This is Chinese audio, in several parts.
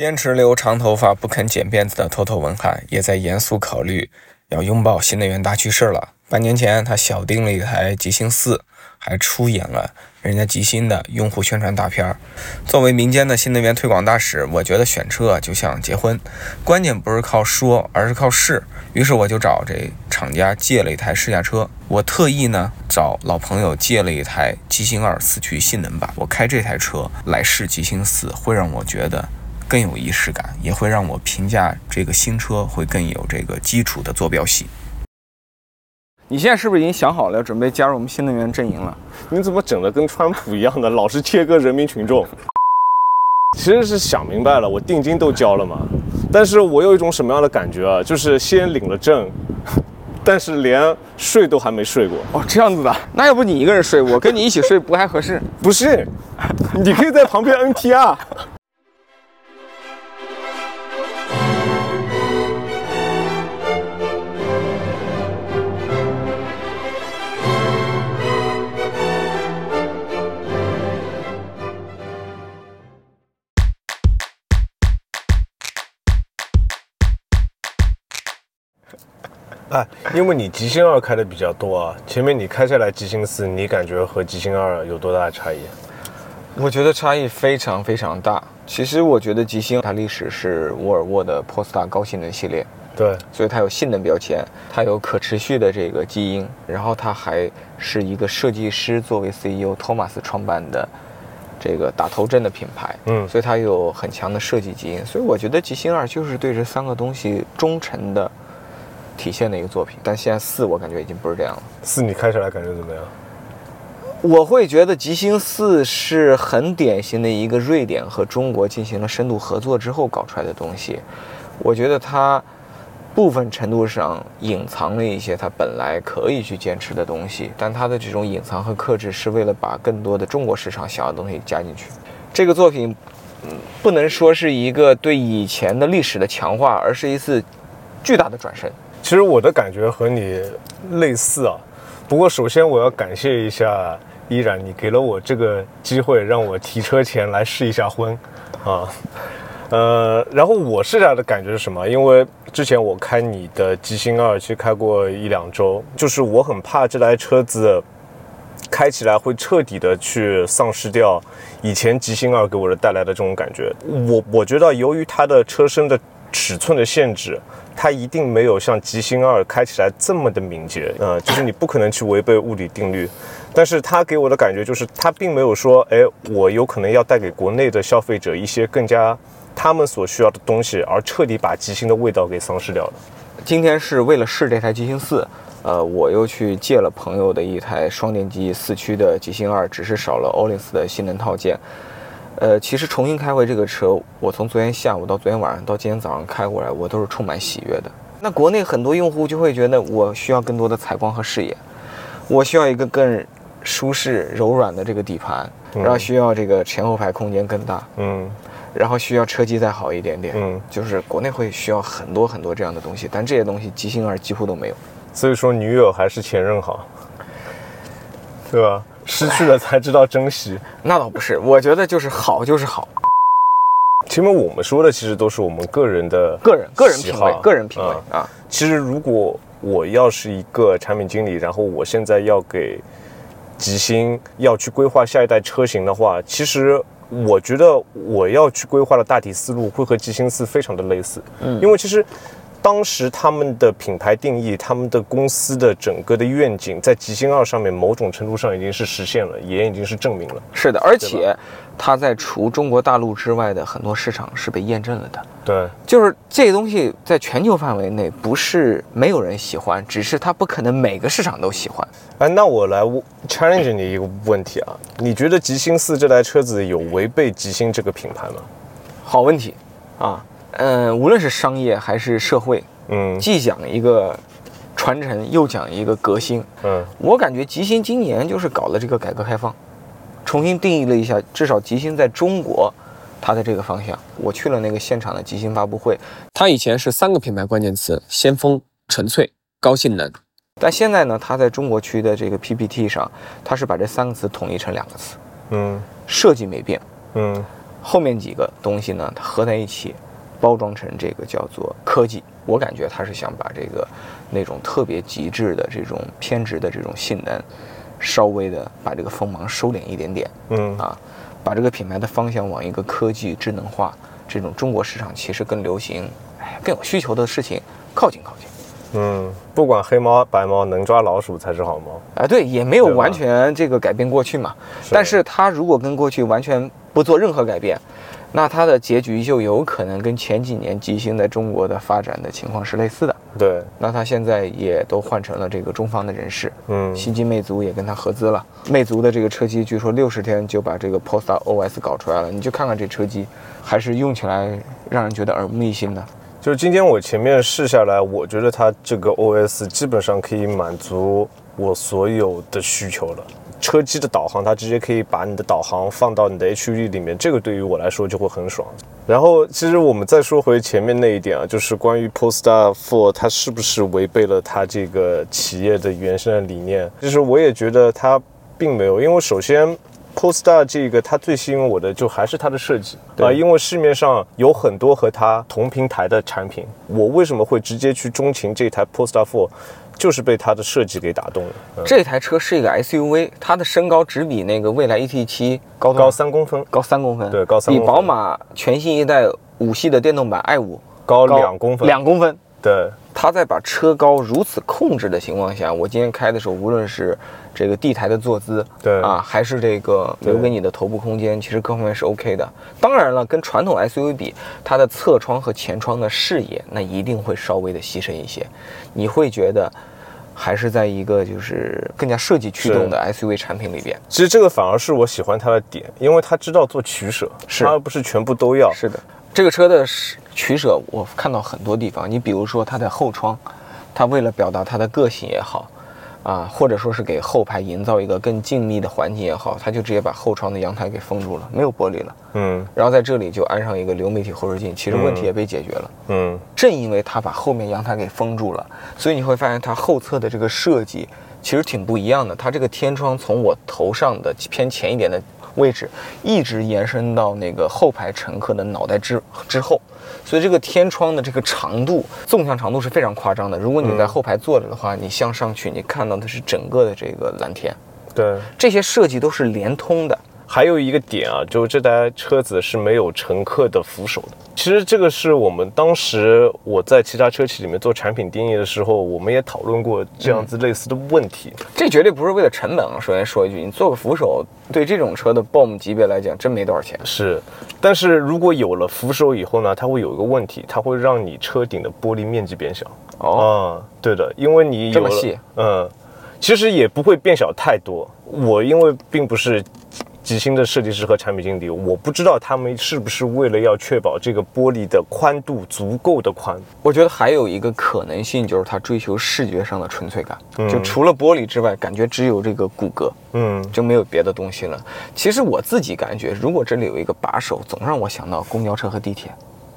坚持留长头发不肯剪辫子的头头文翰，也在严肃考虑要拥抱新能源大趋势了。半年前，他小订了一台极星四，还出演了人家极星的用户宣传大片儿。作为民间的新能源推广大使，我觉得选车就像结婚，关键不是靠说，而是靠试。于是我就找这厂家借了一台试驾车。我特意呢找老朋友借了一台极星二四驱性能版。我开这台车来试极星四，会让我觉得更有仪式感，也会让我评价这个新车会更有这个基础的坐标系。你现在是不是已经想好了，准备加入我们新能源阵营了？你怎么整的跟川普一样的，老是切割人民群众？其实是想明白了，我定金都交了嘛，但是我有一种什么样的感觉啊？就是先领了证，但是连睡都还没睡过。哦，这样子的，那要不你一个人睡，我跟你一起睡不太合适？不是，你可以在旁边 NTR。哎，因为你极星二开的比较多啊，前面你开下来极星四，你感觉和极星二有多大的差异？我觉得差异非常非常大。其实我觉得极星它历史是沃尔沃的 Polestar 高性能系列，对，所以它有性能标签，它有可持续的这个基因，然后它还是一个设计师作为 CEO 托马斯创办的这个打头阵的品牌，嗯所以它有很强的设计基因。所以我觉得极星二就是对这三个东西忠诚的体现的一个作品。但现在四我感觉已经不是这样了。四你开起来感觉怎么样？我会觉得吉星四是很典型的一个瑞典和中国进行了深度合作之后搞出来的东西。我觉得它部分程度上隐藏了一些它本来可以去坚持的东西，但它的这种隐藏和克制是为了把更多的中国市场想要的东西加进去。这个作品，嗯，不能说是一个对以前的历史的强化，而是一次巨大的转身。其实我的感觉和你类似啊，不过首先我要感谢一下依然，你给了我这个机会，让我提车前来试一下婚，啊，呃，然后我试下的感觉是什么？因为之前我开你的极星二，去开过一两周，就是我很怕这台车子开起来会彻底的去丧失掉以前极星二给我的带来的这种感觉。我我觉得由于它的车身的尺寸的限制，它一定没有像极星二开起来这么的敏捷，呃，就是你不可能去违背物理定律。但是它给我的感觉就是，它并没有说，哎，我有可能要带给国内的消费者一些更加他们所需要的东西，而彻底把极星的味道给丧失掉了。今天是为了试这台极星四，呃，我又去借了朋友的一台双电机四驱的极星二，只是少了欧林斯的性能套件。呃，其实重新开回这个车，我从昨天下午到昨天晚上到今天早上开过来，我都是充满喜悦的。那国内很多用户就会觉得，我需要更多的采光和视野，我需要一个更舒适柔软的这个底盘，然后需要这个前后排空间更大，嗯然后需要车机再好一点点。嗯，就是国内会需要很多很多这样的东西，但这些东西极星二几乎都没有。所以说女友还是前任好，对吧？失去了才知道珍惜。那倒不是，我觉得就是好就是好，前面我们说的其实都是我们个人的个人个人品味，个人品味嗯啊。其实如果我要是一个产品经理，然后我现在要给吉星要去规划下一代车型的话，其实我觉得我要去规划的大体思路会和吉星四非常的类似，嗯，因为其实。当时他们的品牌定义，他们的公司的整个的愿景，在极星二上面某种程度上已经是实现了，也已经是证明了。是的，而且它在除中国大陆之外的很多市场是被验证了的。对，就是这个东西在全球范围内不是没有人喜欢，只是它不可能每个市场都喜欢。哎，那我来 challenge 你一个问题啊，你觉得极星四这台车子有违背极星这个品牌吗？好问题啊，嗯，无论是商业还是社会，嗯既讲一个传承，又讲一个革新。嗯我感觉吉星今年就是搞了这个改革开放，重新定义了一下，至少吉星在中国它的这个方向。我去了那个现场的吉星发布会，它以前是三个品牌关键词：先锋、纯粹、高性能。但现在呢，它在中国区的这个 PPT 上，它是把这三个词统一成两个词，嗯设计没变，嗯后面几个东西呢，它合在一起，包装成这个叫做科技。我感觉他是想把这个那种特别极致的这种偏执的这种性能，稍微的把这个锋芒收敛一点点。嗯啊，把这个品牌的方向往一个科技智能化这种中国市场其实更流行、哎更有需求的事情靠近靠近。嗯，不管黑猫白猫，能抓老鼠才是好猫。哎，对，也没有完全这个改变过去嘛。但是它如果跟过去完全不做任何改变，那它的结局就有可能跟前几年吉星在中国的发展的情况是类似的。对，那它现在也都换成了这个中方的人士，嗯新机魅族也跟它合资了。魅族的这个车机据说六十天就把这个 Polestar OS 搞出来了，你就看看这车机，还是用起来让人觉得耳目一新的。就是今天我前面试下来，我觉得它这个 OS 基本上可以满足我所有的需求了。车机的导航，它直接可以把你的导航放到你的 HUD 里面，这个对于我来说就会很爽。然后，其实我们再说回前面那一点啊，就是关于 Polestar 4它是不是违背了它这个企业的原生的理念？其实我也觉得它并没有，因为首先 Polestar 这个它最吸引我的就还是它的设计。啊、因为市面上有很多和它同平台的产品，我为什么会直接去钟情这台 Polestar Four，就是被它的设计给打动了。嗯。这台车是一个 SUV，它的身高只比那个蔚来 ET 7高高三公分，高三公分，对高三比公分。比宝马全新一代五系的电动版 i5 高两公分，两公分。对，他在把车高如此控制的情况下，我今天开的时候，无论是这个地台的坐姿，对。啊，还是这个留给你的头部空间，其实各方面是 OK 的。当然了，跟传统 SUV 比，它的侧窗和前窗的视野，那一定会稍微的牺牲一些，你会觉得还是在一个就是更加设计驱动的 SUV 产品里边。其实这个反而是我喜欢它的点，因为它知道做取舍，是。它而不是全部都要。是的，这个车的是取舍，我看到很多地方。你比如说它的后窗，它为了表达它的个性也好，啊，或者说是给后排营造一个更静谧的环境也好，它就直接把后窗的阳台给封住了，没有玻璃了。嗯然后在这里就安上一个流媒体后视镜，其实问题也被解决了。嗯，正因为它把后面阳台给封住了，所以你会发现它后侧的这个设计其实挺不一样的。它这个天窗从我头上的偏前一点的位置，一直延伸到那个后排乘客的脑袋之之后，所以这个天窗的这个长度，纵向长度是非常夸张的。如果你在后排坐着的话，你向上去，你看到的是整个的这个蓝天，对。这些设计都是连通的。还有一个点啊，就是这台车子是没有乘客的扶手的。其实这个是我们当时我在其他车企里面做产品定义的时候，我们也讨论过这样子类似的问题。这绝对不是为了成本啊！首先说一句，你做个扶手，对这种车的 BOM 级别来讲，真没多少钱。是，但是如果有了扶手以后呢，它会有一个问题，它会让你车顶的玻璃面积变小。哦，啊，对的，因为你有了这么细，嗯，其实也不会变小太多。我因为并不是吉星的设计师和产品经理，我不知道他们是不是为了要确保这个玻璃的宽度足够的宽。我觉得还有一个可能性，就是他追求视觉上的纯粹感，就除了玻璃之外，感觉只有这个骨骼，嗯，就没有别的东西了。其实我自己感觉，如果这里有一个把手，总让我想到公交车和地铁，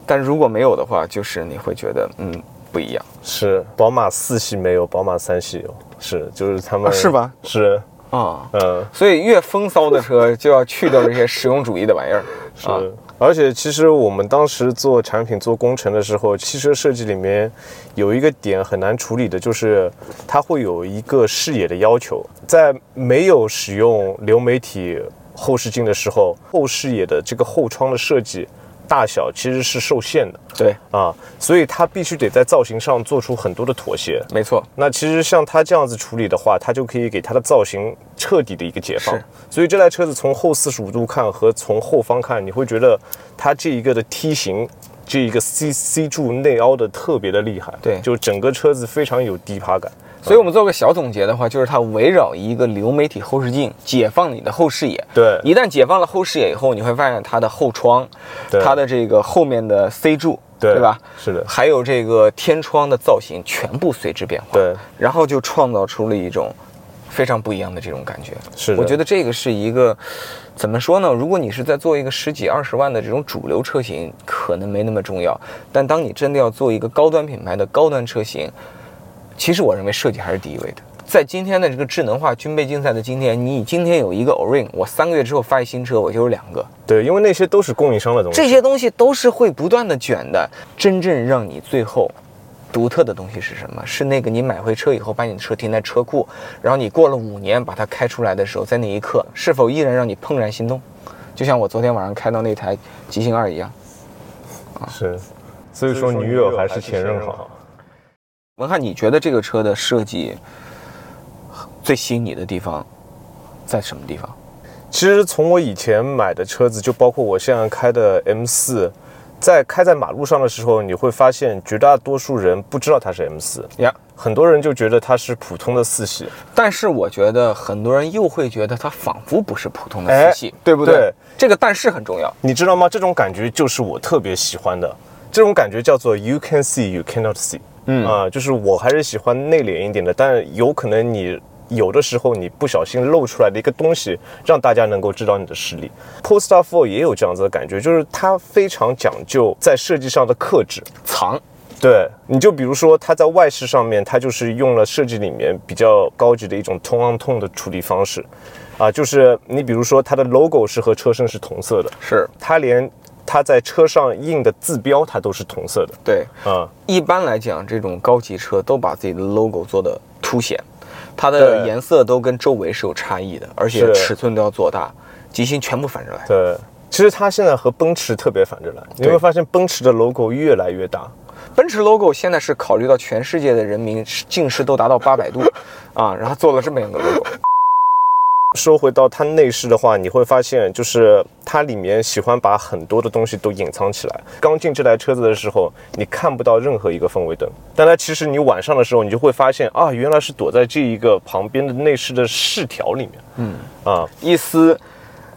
但如果没有的话，就是你会觉得，嗯，不一样是宝马四系没有，宝马三系有，是就是他们、啊是吧？是，啊。嗯，所以越风骚的车就要去掉这些实用主义的玩意儿，是。啊而且其实我们当时做产品、做工程的时候，汽车设计里面有一个点很难处理的，就是它会有一个视野的要求，在没有使用流媒体后视镜的时候，后视野的这个后窗的设计大小其实是受限的对，啊，所以它必须得在造型上做出很多的妥协。没错，那其实像它这样子处理的话，它就可以给它的造型彻底的一个解放。所以这台车子从后四十五度看和从后方看，你会觉得它这一个的梯形，这一个 C C 柱内凹的特别的厉害。对就整个车子非常有低趴感。所以我们做个小总结的话，就是它围绕一个流媒体后视镜，解放你的后视野。对一旦解放了后视野以后，你会发现它的后窗，对它的这个后面的 C 柱，对吧？是的还有这个天窗的造型全部随之变化。对，然后就创造出了一种非常不一样的这种感觉。是的我觉得这个是一个怎么说呢？如果你是在做一个十几二十万的这种主流车型，可能没那么重要。但当你真的要做一个高端品牌的高端车型，其实我认为设计还是第一位的。在今天的这个智能化军备竞赛的今天，你今天有一个 Orin，我三个月之后发一新车，我就有两个。对，因为那些都是供应商的东西。这些东西都是会不断的卷的。真正让你最后独特的东西是什么？是那个你买回车以后，把你的车停在车库，然后你过了五年把它开出来的时候，在那一刻是否依然让你怦然心动？就像我昨天晚上开到那台极星二一样。是，所以说女友还是前任好。文翰，你觉得这个车的设计最吸引你的地方在什么地方？其实从我以前买的车子，就包括我现在开的 M 四，在开在马路上的时候，你会发现绝大多数人不知道它是 M 四呀，很多人就觉得它是普通的四系。但是我觉得很多人又会觉得它仿佛不是普通的四系，对不对？对这个但是很重要。你知道吗？这种感觉就是我特别喜欢的，这种感觉叫做 you can see you cannot see。嗯啊、就是我还是喜欢内敛一点的，但有可能你有的时候你不小心露出来的一个东西，让大家能够知道你的实力。Polestar 4也有这样子的感觉，就是它非常讲究在设计上的克制。藏，对，你就比如说它在外饰上面，它就是用了设计里面比较高级的一种 tone on tone 的处理方式，啊，就是你比如说它的 logo 是和车身是同色的，是它连它在车上印的字标它都是同色的，对。嗯、一般来讲，这种高级车都把自己的 logo 做的凸显，它的颜色都跟周围是有差异的，而且尺寸都要做大。极星全部反着来，对。其实它现在和奔驰特别反着来，你会发现奔驰的 logo 越来越大，奔驰 logo 现在是考虑到全世界的人民近视都达到八百度啊，然后做了这么一个 logo。说回到它内饰的话，你会发现，就是它里面喜欢把很多的东西都隐藏起来。刚进这台车子的时候，你看不到任何一个氛围灯，但它其实你晚上的时候，你就会发现啊，原来是躲在这一个旁边的内饰的饰条里面。嗯啊，一丝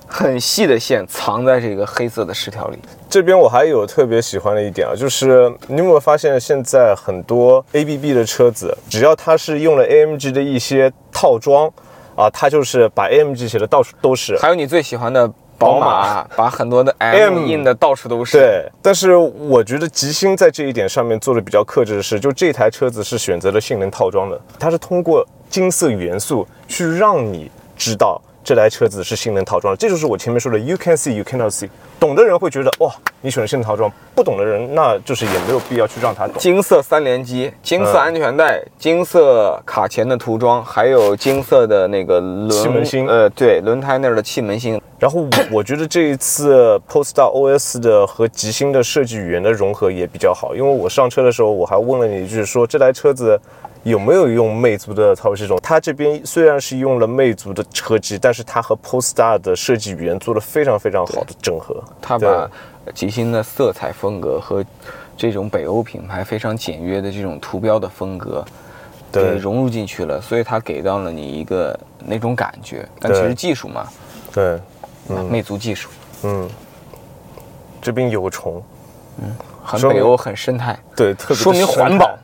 很细的线藏在这个黑色的饰条里。这边我还有特别喜欢的一点啊，就是你有没有发现，现在很多 ABB 的车子，只要它是用了 AMG 的一些套装啊，它就是把 AMG 写的到处都是。还有你最喜欢的宝马，把很多的 M 印的到处都是。，对，但是我觉得吉星在这一点上面做的比较克制的是，就这台车子是选择了性能套装的，它是通过金色元素去让你知道这台车子是性能套装的，这就是我前面说的 you can see you cannot see。懂的人会觉得哇，你选了性能套装；不懂的人，那就是也没有必要去让他懂。金色三连击、金色嗯安全带、金色卡钳的涂装，还有金色的那个轮气门芯呃，对，轮胎那儿的气门芯。然后我我觉得这一次 Polestar OS 的和极星的设计语言的融合也比较好，因为我上车的时候我还问了你一句，说这台车子有没有用魅族的操作系统？它这边虽然是用了魅族的车机，但是它和 Polestar 的设计语言做了非常非常好的整合。它把极星的色彩风格和这种北欧品牌非常简约的这种图标的风格，对。给融入进去了，所以它给到了你一个那种感觉。但其实技术嘛，对，魅族技术。嗯，这边有虫，嗯很北欧，很生态，对，特别说明环保。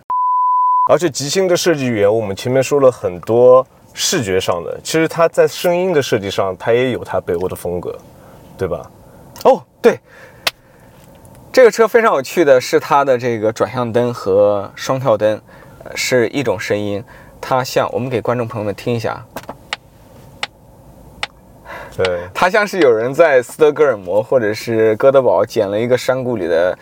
而且极星的设计语言，我们前面说了很多视觉上的，其实它在声音的设计上，它也有它北欧的风格，对吧？哦，对，这个车非常有趣的是它的这个转向灯和双跳灯，呃是一种声音，它像我们给观众朋友们听一下，对，它像是有人在斯德哥尔摩或者是哥德堡捡了一个山谷里的，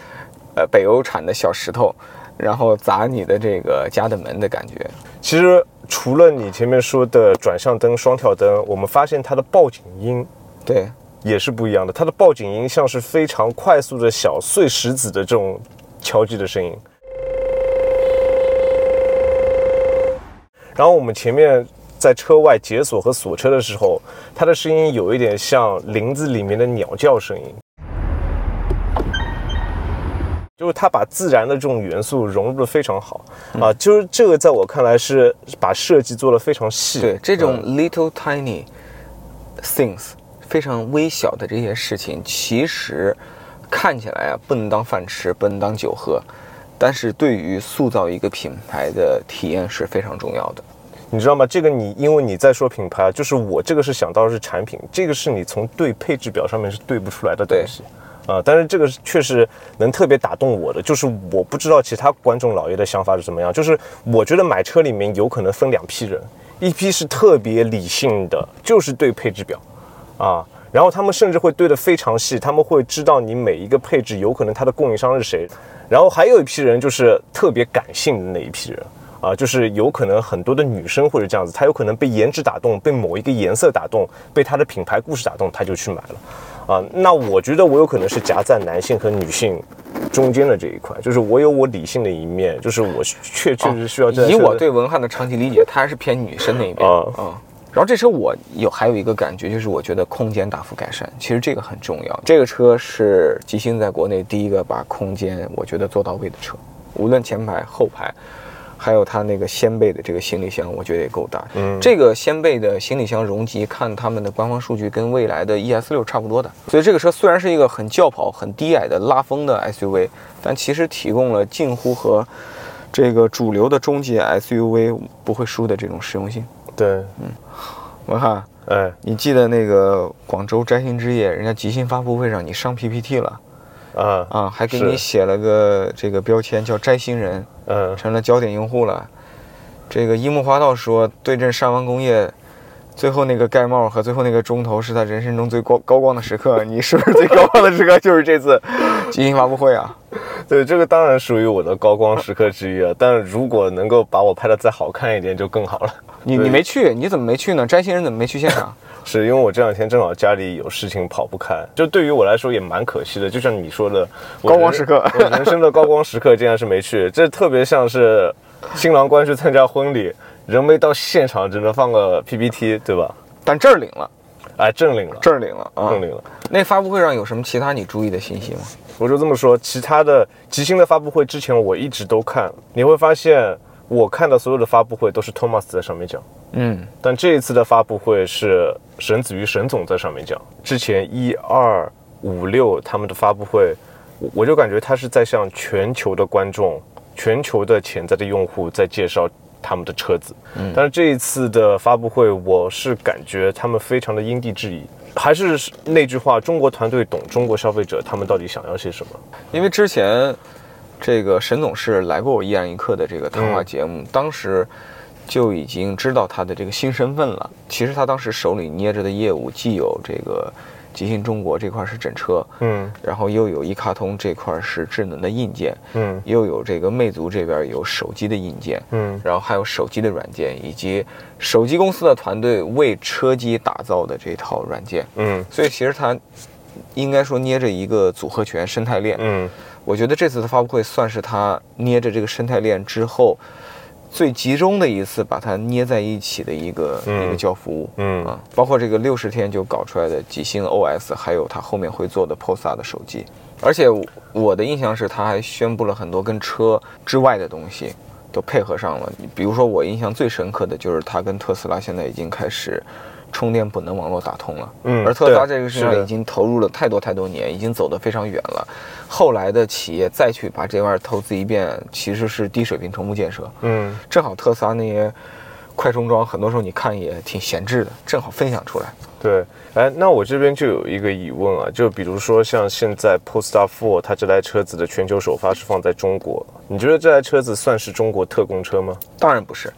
呃北欧产的小石头，然后砸你的这个家的门的感觉。其实除了你前面说的转向灯、双跳灯，我们发现它的报警音对，也是不一样的。它的报警音像是非常快速的小碎石子的这种敲击的声音。然后我们前面在车外解锁和锁车的时候，它的声音有一点像林子里面的鸟叫声音。就是它把自然的这种元素融入的非常好、啊，就是这个在我看来是把设计做的非常细。对，这种嗯 little tiny things 非常微小的这些事情，其实看起来啊不能当饭吃，不能当酒喝，但是对于塑造一个品牌的体验是非常重要的。你知道吗？这个你因为你在说品牌啊，就是我这个是想到的是产品，这个是你从对配置表上面是对不出来的东西。啊，但是这个确实能特别打动我的，就是我不知道其他观众老爷的想法是怎么样。就是我觉得买车里面有可能分两批人，一批是特别理性的，就是对配置表啊。然后他们甚至会对得非常细，他们会知道你每一个配置有可能它的供应商是谁。然后还有一批人就是特别感性的那一批人啊，就是有可能很多的女生或者这样子，她有可能被颜值打动，被某一个颜色打动，被它的品牌故事打动，她就去买了啊。那我觉得我有可能是夹在男性和女性中间的这一块，就是我有我理性的一面，就是我确确实需要这。以我对文翰的长期理解，他还是偏女生那一边啊啊。然后这车我有还有一个感觉，就是我觉得空间大幅改善，其实这个很重要。这个车是吉星在国内第一个把空间我觉得做到位的车，无论前排后排，还有它那个掀背的这个行李箱，我觉得也够大。嗯。这个掀背的行李箱容积，看他们的官方数据跟未来的 ES 六差不多的，所以这个车虽然是一个很轿跑、很低矮的拉风的 SUV，但其实提供了近乎和这个主流的中级 SUV 不会输的这种实用性。对，嗯，我看，哎。你记得那个广州摘星之夜，人家即兴发布会上你上 PPT 了啊啊，还给你写了个这个标签叫摘星人，嗯成了焦点用户了。这个樱木花道说，对阵上完工业，最后那个盖帽和最后那个钟头是他人生中最高高光的时刻。你是不是最高光的时刻就是这次 即兴发布会啊？对，这个当然属于我的高光时刻之一了。但如果能够把我拍的再好看一点，就更好了。你你没去，你怎么没去呢？摘星人怎么没去现场？是因为我这两天正好家里有事情跑不开，就对于我来说也蛮可惜的。就像你说的，高光时刻我人生的高光时刻竟然是没去，这特别像是新郎官去参加婚礼，人没到现场，只能放个 PPT，对吧？但这儿领了，哎，证领了，这儿领了啊！正领了。那发布会上有什么其他你注意的信息吗？我就这么说，其他的吉星的发布会之前我一直都看，你会发现我看到所有的发布会都是 Thomas 在上面讲。嗯，但这一次的发布会是沈子瑜沈总在上面讲，之前一二五六他们的发布会，我我就感觉他是在向全球的观众、全球的潜在的用户在介绍他们的车子。嗯，但是这一次的发布会，我是感觉他们非常的因地制宜，还是那句话，中国团队懂中国消费者，他们到底想要些什么。因为之前这个沈总是来过我一然一刻的这个谈话节目，当时就已经知道他的这个新身份了。其实他当时手里捏着的业务既有这个极信中国这块是整车，嗯然后又有一卡通这块是智能的硬件，嗯又有这个魅族这边有手机的硬件，嗯然后还有手机的软件，以及手机公司的团队为车机打造的这套软件。嗯所以其实他应该说捏着一个组合拳生态链。嗯我觉得这次的发布会算是他捏着这个生态链之后最集中的一次，把它捏在一起的一个、嗯一个交付物。嗯啊，包括这个六十天就搞出来的几星 OS，还有他后面会做的 Polestar 的手机。而且我我的印象是，他还宣布了很多跟车之外的东西都配合上了。比如说，我印象最深刻的就是他跟特斯拉现在已经开始充电本能网络打通了。嗯而特斯拉这个事上是已经投入了太多太多年，已经走得非常远了。后来的企业再去把这玩意儿投资一遍，其实是低水平重复建设。嗯正好特斯拉那些快充桩，很多时候你看也挺闲置的，正好分享出来。对，哎，那我这边就有一个疑问啊，就比如说像现在 Polestar 4它这台车子的全球首发是放在中国，你觉得这台车子算是中国特供车吗？当然不是，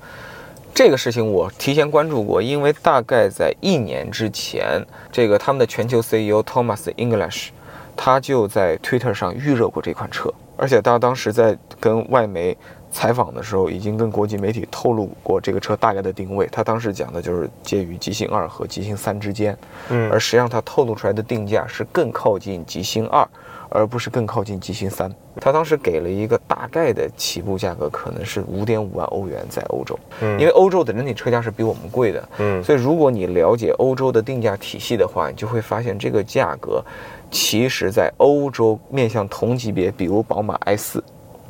这个事情我提前关注过，因为大概在一年之前，这个他们的全球 CEO Thomas English，他就在 Twitter 上预热过这款车，而且他当时在跟外媒采访的时候，已经跟国际媒体透露过这个车大概的定位。他当时讲的就是介于极星二和极星三之间，嗯而实际上他透露出来的定价是更靠近极星二，而不是更靠近极星三。他当时给了一个大概的起步价格，可能是五点五万欧元在欧洲，嗯。因为欧洲的整体车价是比我们贵的，嗯。所以如果你了解欧洲的定价体系的话，你就会发现这个价格，其实在欧洲面向同级别，比如宝马 i 四，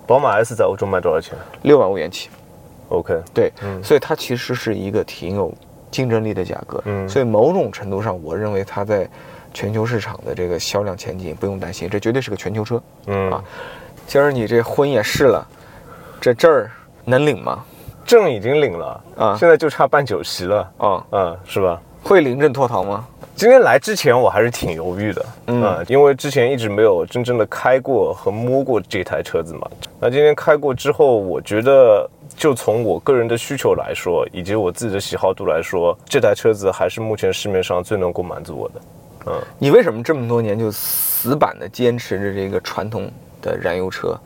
宝马 S 在欧洲卖多少钱？六万欧元起，？OK，对，嗯。所以它其实是一个挺有竞争力的价格，嗯。所以某种程度上，我认为它在全球市场的这个销量前景不用担心，这绝对是个全球车。嗯啊，今儿你这婚也试了，这证儿能领吗？证已经领了啊现在就差办酒席了，啊，嗯，是吧？会临阵脱逃吗？今天来之前我还是挺犹豫的，嗯嗯，因为之前一直没有真正的开过和摸过这台车子嘛。那今天开过之后，我觉得就从我个人的需求来说，以及我自己的喜好度来说，这台车子还是目前市面上最能够满足我的。你为什么这么多年就死板的坚持着这个传统的燃油车，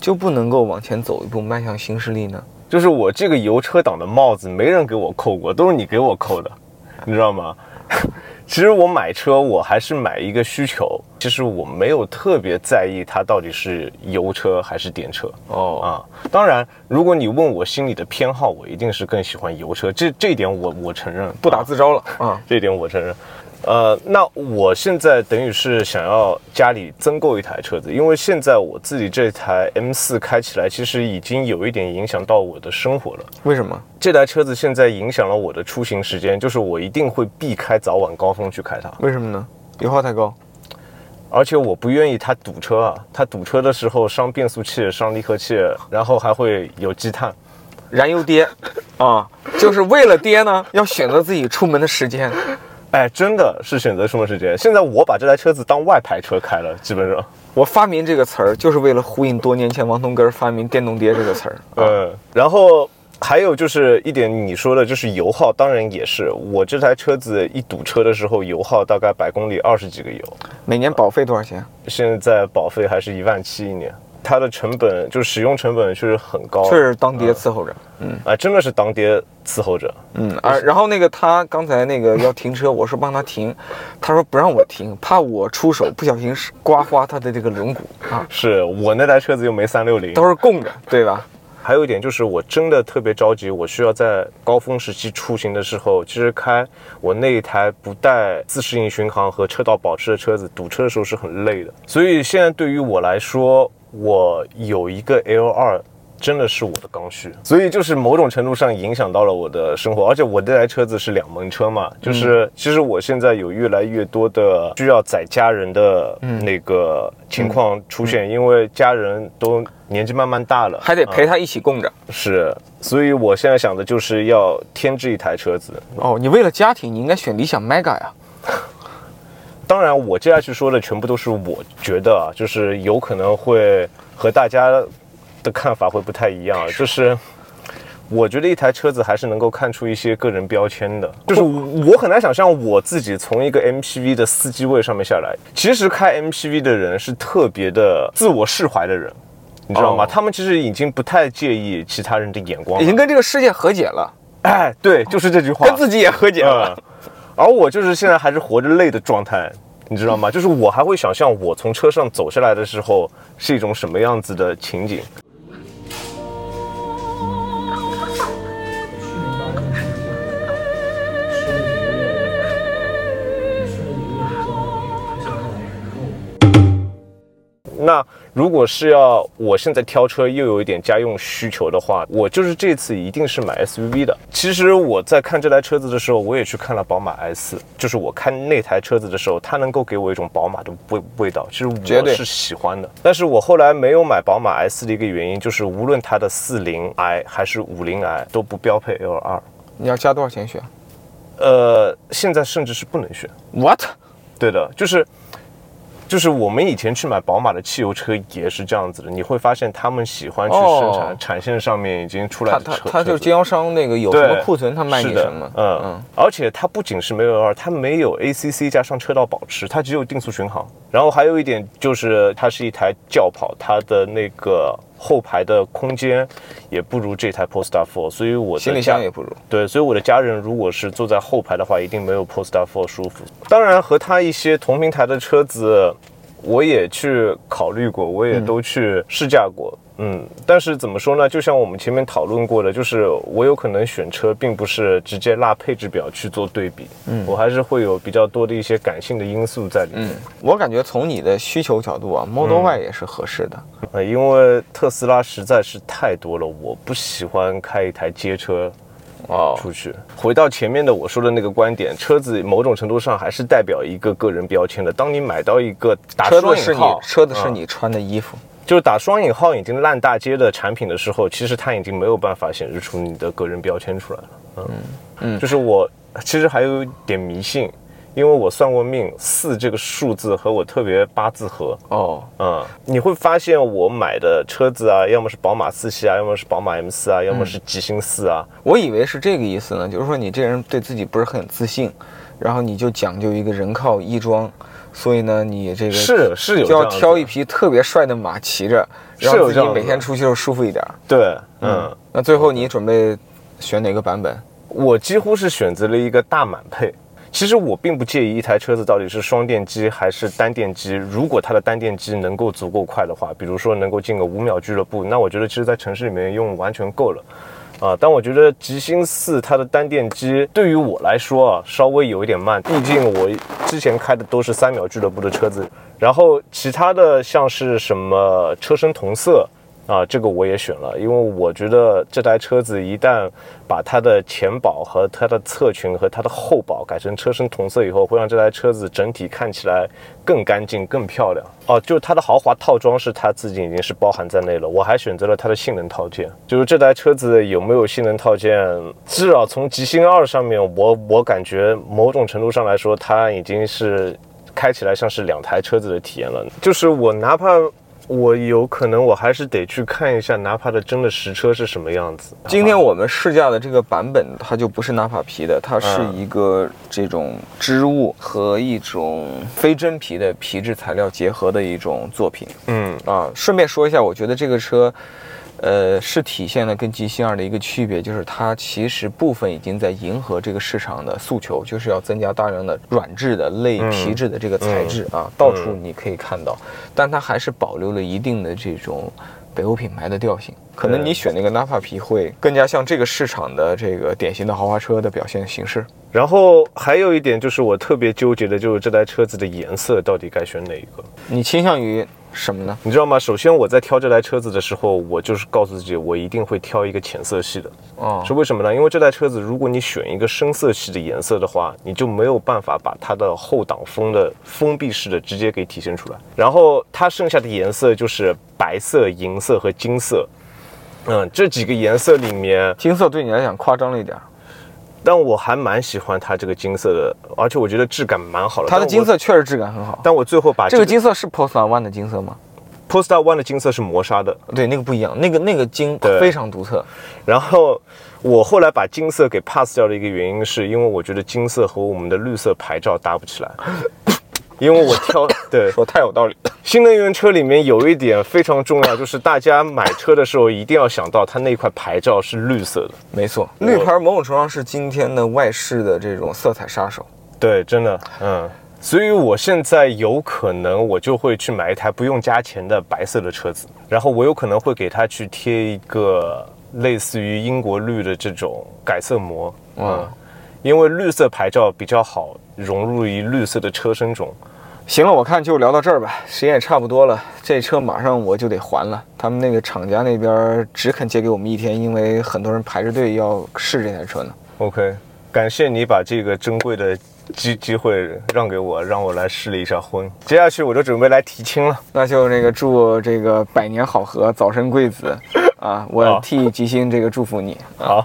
就不能够往前走一步，迈向新势力呢？就是我这个油车党的帽子没人给我扣过，都是你给我扣的，你知道吗？其实我买车，我还是买一个需求，其实我没有特别在意它到底是油车还是电车。哦啊，当然，如果你问我心里的偏好，我一定是更喜欢油车，这这一点我我承认，不打自招了啊！这一点我承认。呃，那我现在等于是想要家里增购一台车子，因为现在我自己这台 M 4开起来，其实已经有一点影响到我的生活了。为什么？这台车子现在影响了我的出行时间，就是我一定会避开早晚高峰去开它，为什么呢？油耗太高。而且我不愿意它堵车啊，它堵车的时候伤变速器、伤离合器，然后还会有积碳。燃油爹 啊，就是为了爹呢，要选择自己出门的时间。哎，真的是选择出门时间。现在我把这台车子当外牌车开了，基本上。我发明这个词儿，就是为了呼应多年前王东根儿发明“电动爹”这个词儿。啊，嗯，然后还有就是一点你说的，就是油耗，当然也是。我这台车子一堵车的时候，油耗大概百公里二十几个油，每年保费多少钱？现在保费还是一万七一年。它的成本就使用成本确实很高，确实当爹伺候着。嗯啊，真的是当爹伺候着。嗯啊，然后那个他刚才那个要停车，我说帮他停，他说不让我停，怕我出手不小心刮花他的这个轮毂啊，是我那台车子又没三六零，都是供着，对吧？还有一点就是，我真的特别着急，我需要在高峰时期出行的时候，其实开我那一台不带自适应巡航和车道保持的车子，堵车的时候是很累的。所以现在对于我来说，我有一个 L 二。真的是我的刚需，所以就是某种程度上影响到了我的生活，而且我这台车子是两门车嘛，就是其实我现在有越来越多的需要载家人的那个情况出现，因为家人都年纪慢慢大了，还得陪他一起供着。是，所以我现在想的就是要添置一台车子。哦，你为了家庭，你应该选理想 Mega 呀。当然，我接下去说的全部都是我觉得啊，就是有可能会和大家的看法会不太一样。就是我觉得一台车子还是能够看出一些个人标签的。就是我很难想象我自己从一个 MPV 的司机位上面下来。其实开 MPV 的人是特别的自我释怀的人，你知道吗？哦他们其实已经不太介意其他人的眼光，已经跟这个世界和解了，哎，对，就是这句话，跟自己也和解了。嗯，而我就是现在还是活着累的状态，你知道吗？就是我还会想象我从车上走下来的时候是一种什么样子的情景。那如果是要我现在挑车又有一点家用需求的话，我就是这次一定是买 SUV 的。其实我在看这台车子的时候，我也去看了宝马 i4，就是我看那台车子的时候，它能够给我一种宝马的味味道，其实我是喜欢的。但是我后来没有买宝马 i4 的一个原因，就是无论它的 40i 还是 50i 都不标配 L2，你要加多少钱选呃，现在甚至是不能选。？What？对的，就是就是我们以前去买宝马的汽油车也是这样子的，你会发现他们喜欢去生产、哦产线上面已经出来他的车，他他就是经销商那个有什么库存，他卖你什么。嗯嗯，而且它不仅是没有 L 它没有 ACC 加上车道保持，它只有定速巡航。然后还有一点就是，它是一台轿跑，它的那个后排的空间也不如这台 Polestar 4，所以我的行李家箱也不如。对，所以我的家人如果是坐在后排的话，一定没有 Polestar 4舒服。当然，和它一些同平台的车子，我也去考虑过，我也都去试驾过。嗯，但是怎么说呢？就像我们前面讨论过的，就是我有可能选车，并不是直接拉配置表去做对比，嗯，我还是会有比较多的一些感性的因素在里面。我感觉从你的需求角度啊，Model Y 也是合适的。呃，因为特斯拉实在是太多了，我不喜欢开一台街车哦，出去。回到前面的我说的那个观点，车子某种程度上还是代表一个个人标签的。当你买到一个打车子是你车子是嗯你穿的衣服。就是打双引号已经烂大街的产品的时候，其实它已经没有办法显示出你的个人标签出来了。嗯嗯，就是我其实还有点迷信，因为我算过命，四这个数字和我特别八字合。哦，嗯，你会发现我买的车子啊，要么是宝马四系啊，要么是宝马 M 四啊，要么是极星四啊。我以为是这个意思呢，就是说你这人对自己不是很自信，然后你就讲究一个人靠衣装，所以呢，你这个是是有就要挑一匹特别帅的马骑着，是让自己每天出去就舒服一点。对，嗯，那最后你准备选哪个版本？我几乎是选择了一个大满配。其实我并不介意一台车子到底是双电机还是单电机，如果它的单电机能够足够快的话，比如说能够进个五秒俱乐部，那我觉得其实在城市里面用完全够了。啊，但我觉得极星四它的单电机对于我来说啊，稍微有一点慢，毕竟我之前开的都是三秒俱乐部的车子，然后其他的像是什么车身同色。啊，这个我也选了，因为我觉得这台车子一旦把它的前保和它的侧裙和它的后保改成车身同色以后，会让这台车子整体看起来更干净、更漂亮。哦，就是它的豪华套装是它自己已经是包含在内了，我还选择了它的性能套件。就是这台车子有没有性能套件，至少从极星二上面，我我感觉某种程度上来说，它已经是开起来像是两台车子的体验了。就是我哪怕。我有可能，我还是得去看一下纳帕的真的实车是什么样子。今天我们试驾的这个版本，它就不是纳帕皮的，它是一个这种织物和一种非真皮的皮质材料结合的一种作品。嗯啊，顺便说一下，我觉得这个车。呃，是体现了跟极星二的一个区别，就是它其实部分已经在迎合这个市场的诉求，就是要增加大量的软质的类皮质的这个材质啊，到处你可以看到，但它还是保留了一定的这种北欧品牌的调性。可能你选那个纳帕皮会更加像这个市场的这个典型的豪华车的表现形式。然后还有一点就是我特别纠结的就是这台车子的颜色到底该选哪一个？你倾向于？什么呢？你知道吗？首先我在挑这台车子的时候，我就是告诉自己，我一定会挑一个浅色系的。哦，是为什么呢？因为这台车子，如果你选一个深色系的颜色的话，你就没有办法把它的后挡风的封闭式的直接给体现出来。然后它剩下的颜色就是白色、银色和金色。嗯，这几个颜色里面，金色对你来讲夸张了一点。但我还蛮喜欢它这个金色的，而且我觉得质感蛮好的。它的金色确实质感很好。但我最后把这个金色是 Polestar One 的金色吗？Polestar One 的金色是磨砂的，对，那个不一样，那个那个金非常独特。然后我后来把金色给 pass 掉的一个原因，是因为我觉得金色和我们的绿色牌照搭不起来。因为我挑 对说太有道理。新能源车里面有一点非常重要，就是大家买车的时候一定要想到它那块牌照是绿色的。没错，绿牌某种程度上是今天的外饰的这种色彩杀手。对，真的，嗯。所以我现在有可能我就会去买一台不用加钱的白色的车子，然后我有可能会给它去贴一个类似于英国绿的这种改色膜。嗯，因为绿色牌照比较好融入于绿色的车身中。行了，我看就聊到这儿吧，时间也差不多了。这车马上我就得还了，他们那个厂家那边只肯借给我们一天，因为很多人排着队要试这台车呢。OK，感谢你把这个珍贵的机机会让给我，让我来试了一下婚。接下去我就准备来提亲了，那就那个祝这个百年好合，早生贵子 啊！我替吉星这个祝福你。好。